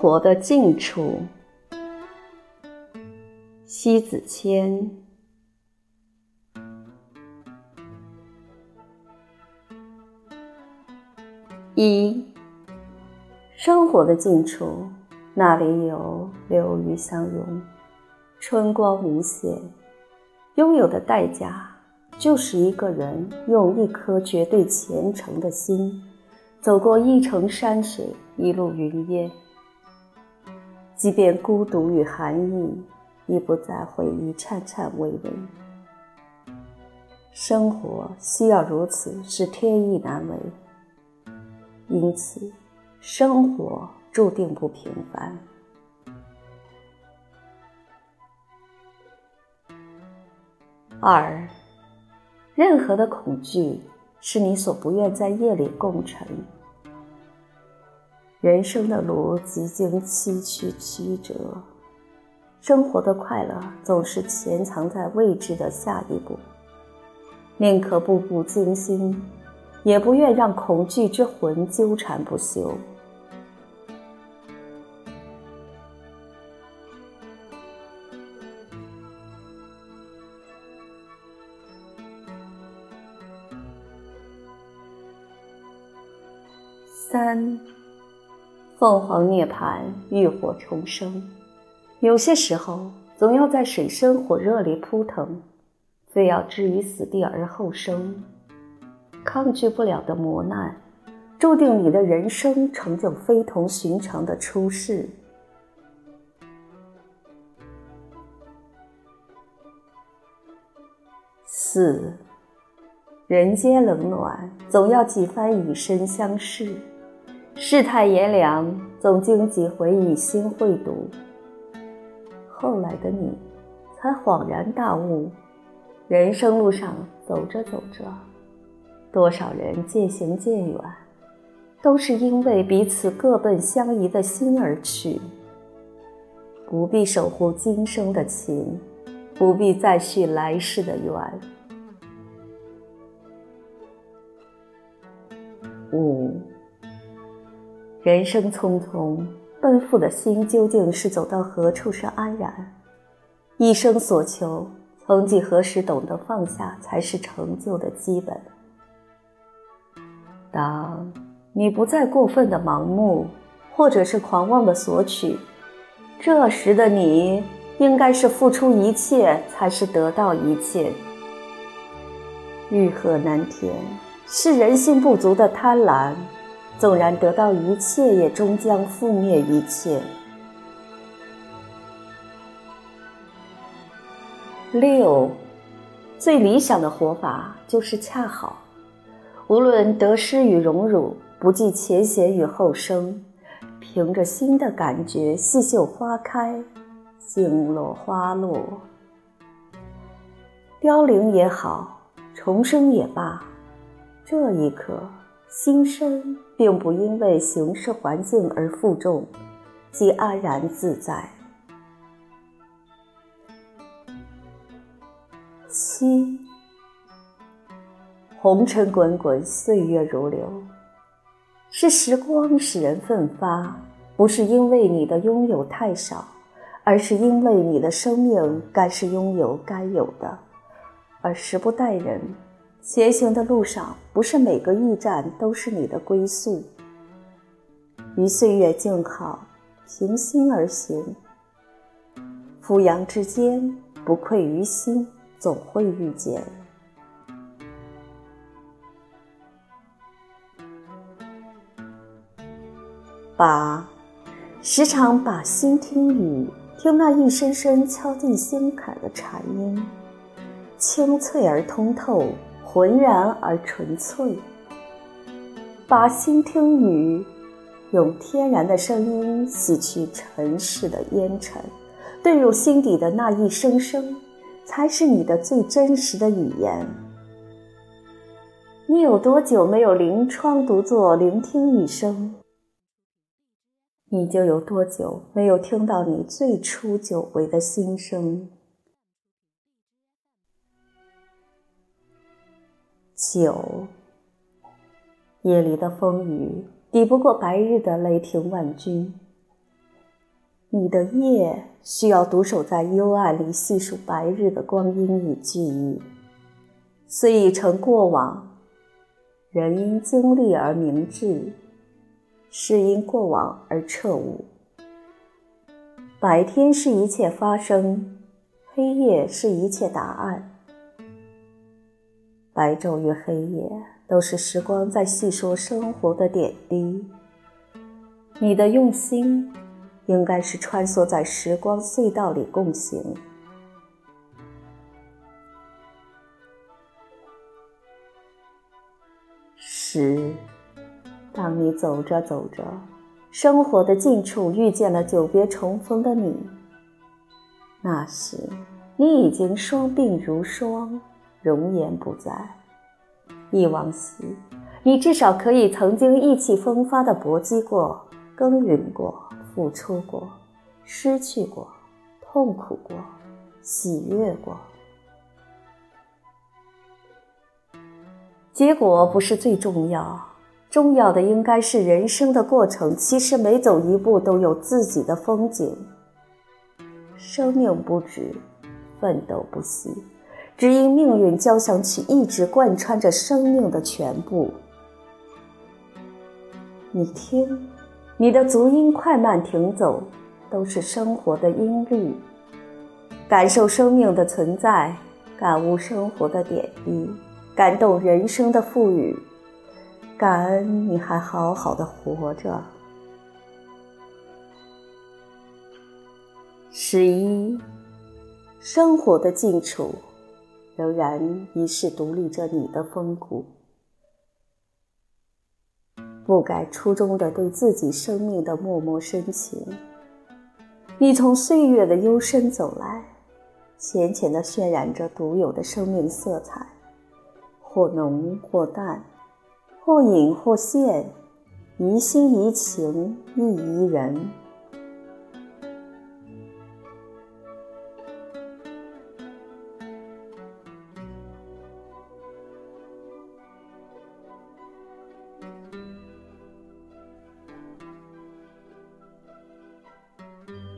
活的近处，西子谦。一，生活的近处，那里有柳雨相融，春光无限。拥有的代价，就是一个人用一颗绝对虔诚的心，走过一程山水，一路云烟。即便孤独与寒意，亦不再回忆颤颤巍巍。生活需要如此，是天意难违。因此，生活注定不平凡。二，任何的恐惧，是你所不愿在夜里共乘。人生的路几经崎岖曲折，生活的快乐总是潜藏在未知的下一步。宁可步步惊心，也不愿让恐惧之魂纠缠不休。三。凤凰涅槃，浴火重生。有些时候，总要在水深火热里扑腾，非要置于死地而后生。抗拒不了的磨难，注定你的人生成就非同寻常的出世。四，人间冷暖，总要几番以身相试。世态炎凉，总经几回以心会读。后来的你，才恍然大悟：人生路上走着走着，多少人渐行渐远，都是因为彼此各奔相宜的心而去。不必守护今生的情，不必再续来世的缘。五。人生匆匆，奔赴的心究竟是走到何处是安然？一生所求，曾几何时懂得放下，才是成就的基本。当你不再过分的盲目，或者是狂妄的索取，这时的你，应该是付出一切，才是得到一切。欲壑难填，是人心不足的贪婪。纵然得到一切，也终将覆灭一切。六，最理想的活法就是恰好，无论得失与荣辱，不计前嫌与后生，凭着心的感觉，细嗅花开，静落花落，凋零也好，重生也罢，这一刻。心生并不因为形势环境而负重，即安然自在。七，红尘滚滚，岁月如流，是时光使人奋发，不是因为你的拥有太少，而是因为你的生命该是拥有该有的，而时不待人。前行的路上，不是每个驿站都是你的归宿。于岁月静好，平心而行。俯仰之间，不愧于心，总会遇见。八，时常把心听雨，听那一声声敲进心坎的禅音，清脆而通透。浑然而纯粹，把心听雨，用天然的声音洗去尘世的烟尘，遁入心底的那一声声，才是你的最真实的语言。你有多久没有临窗独坐聆听雨声？你就有多久没有听到你最初久违的心声。九，夜里的风雨抵不过白日的雷霆万钧，你的夜需要独守在幽暗里细数白日的光阴与记忆，虽已成过往，人因经历而明智，是因过往而彻悟。白天是一切发生，黑夜是一切答案。白昼与黑夜都是时光在细说生活的点滴。你的用心，应该是穿梭在时光隧道里共行。十，当你走着走着，生活的近处遇见了久别重逢的你，那时你已经双鬓如霜。容颜不在，忆往昔，你至少可以曾经意气风发的搏击过、耕耘过、付出过、失去过、痛苦过、喜悦过。结果不是最重要，重要的应该是人生的过程。其实每走一步都有自己的风景。生命不止，奋斗不息。只因命运交响曲一直贯穿着生命的全部。你听，你的足音快慢停走，都是生活的音律。感受生命的存在，感悟生活的点滴，感动人生的赋予，感恩你还好好的活着。十一，生活的近处。仍然一世独立着你的风骨，不改初衷的对自己生命的默默深情。你从岁月的幽深走来，浅浅的渲染着独有的生命色彩，或浓或淡，或隐或现，宜心宜情亦宜人。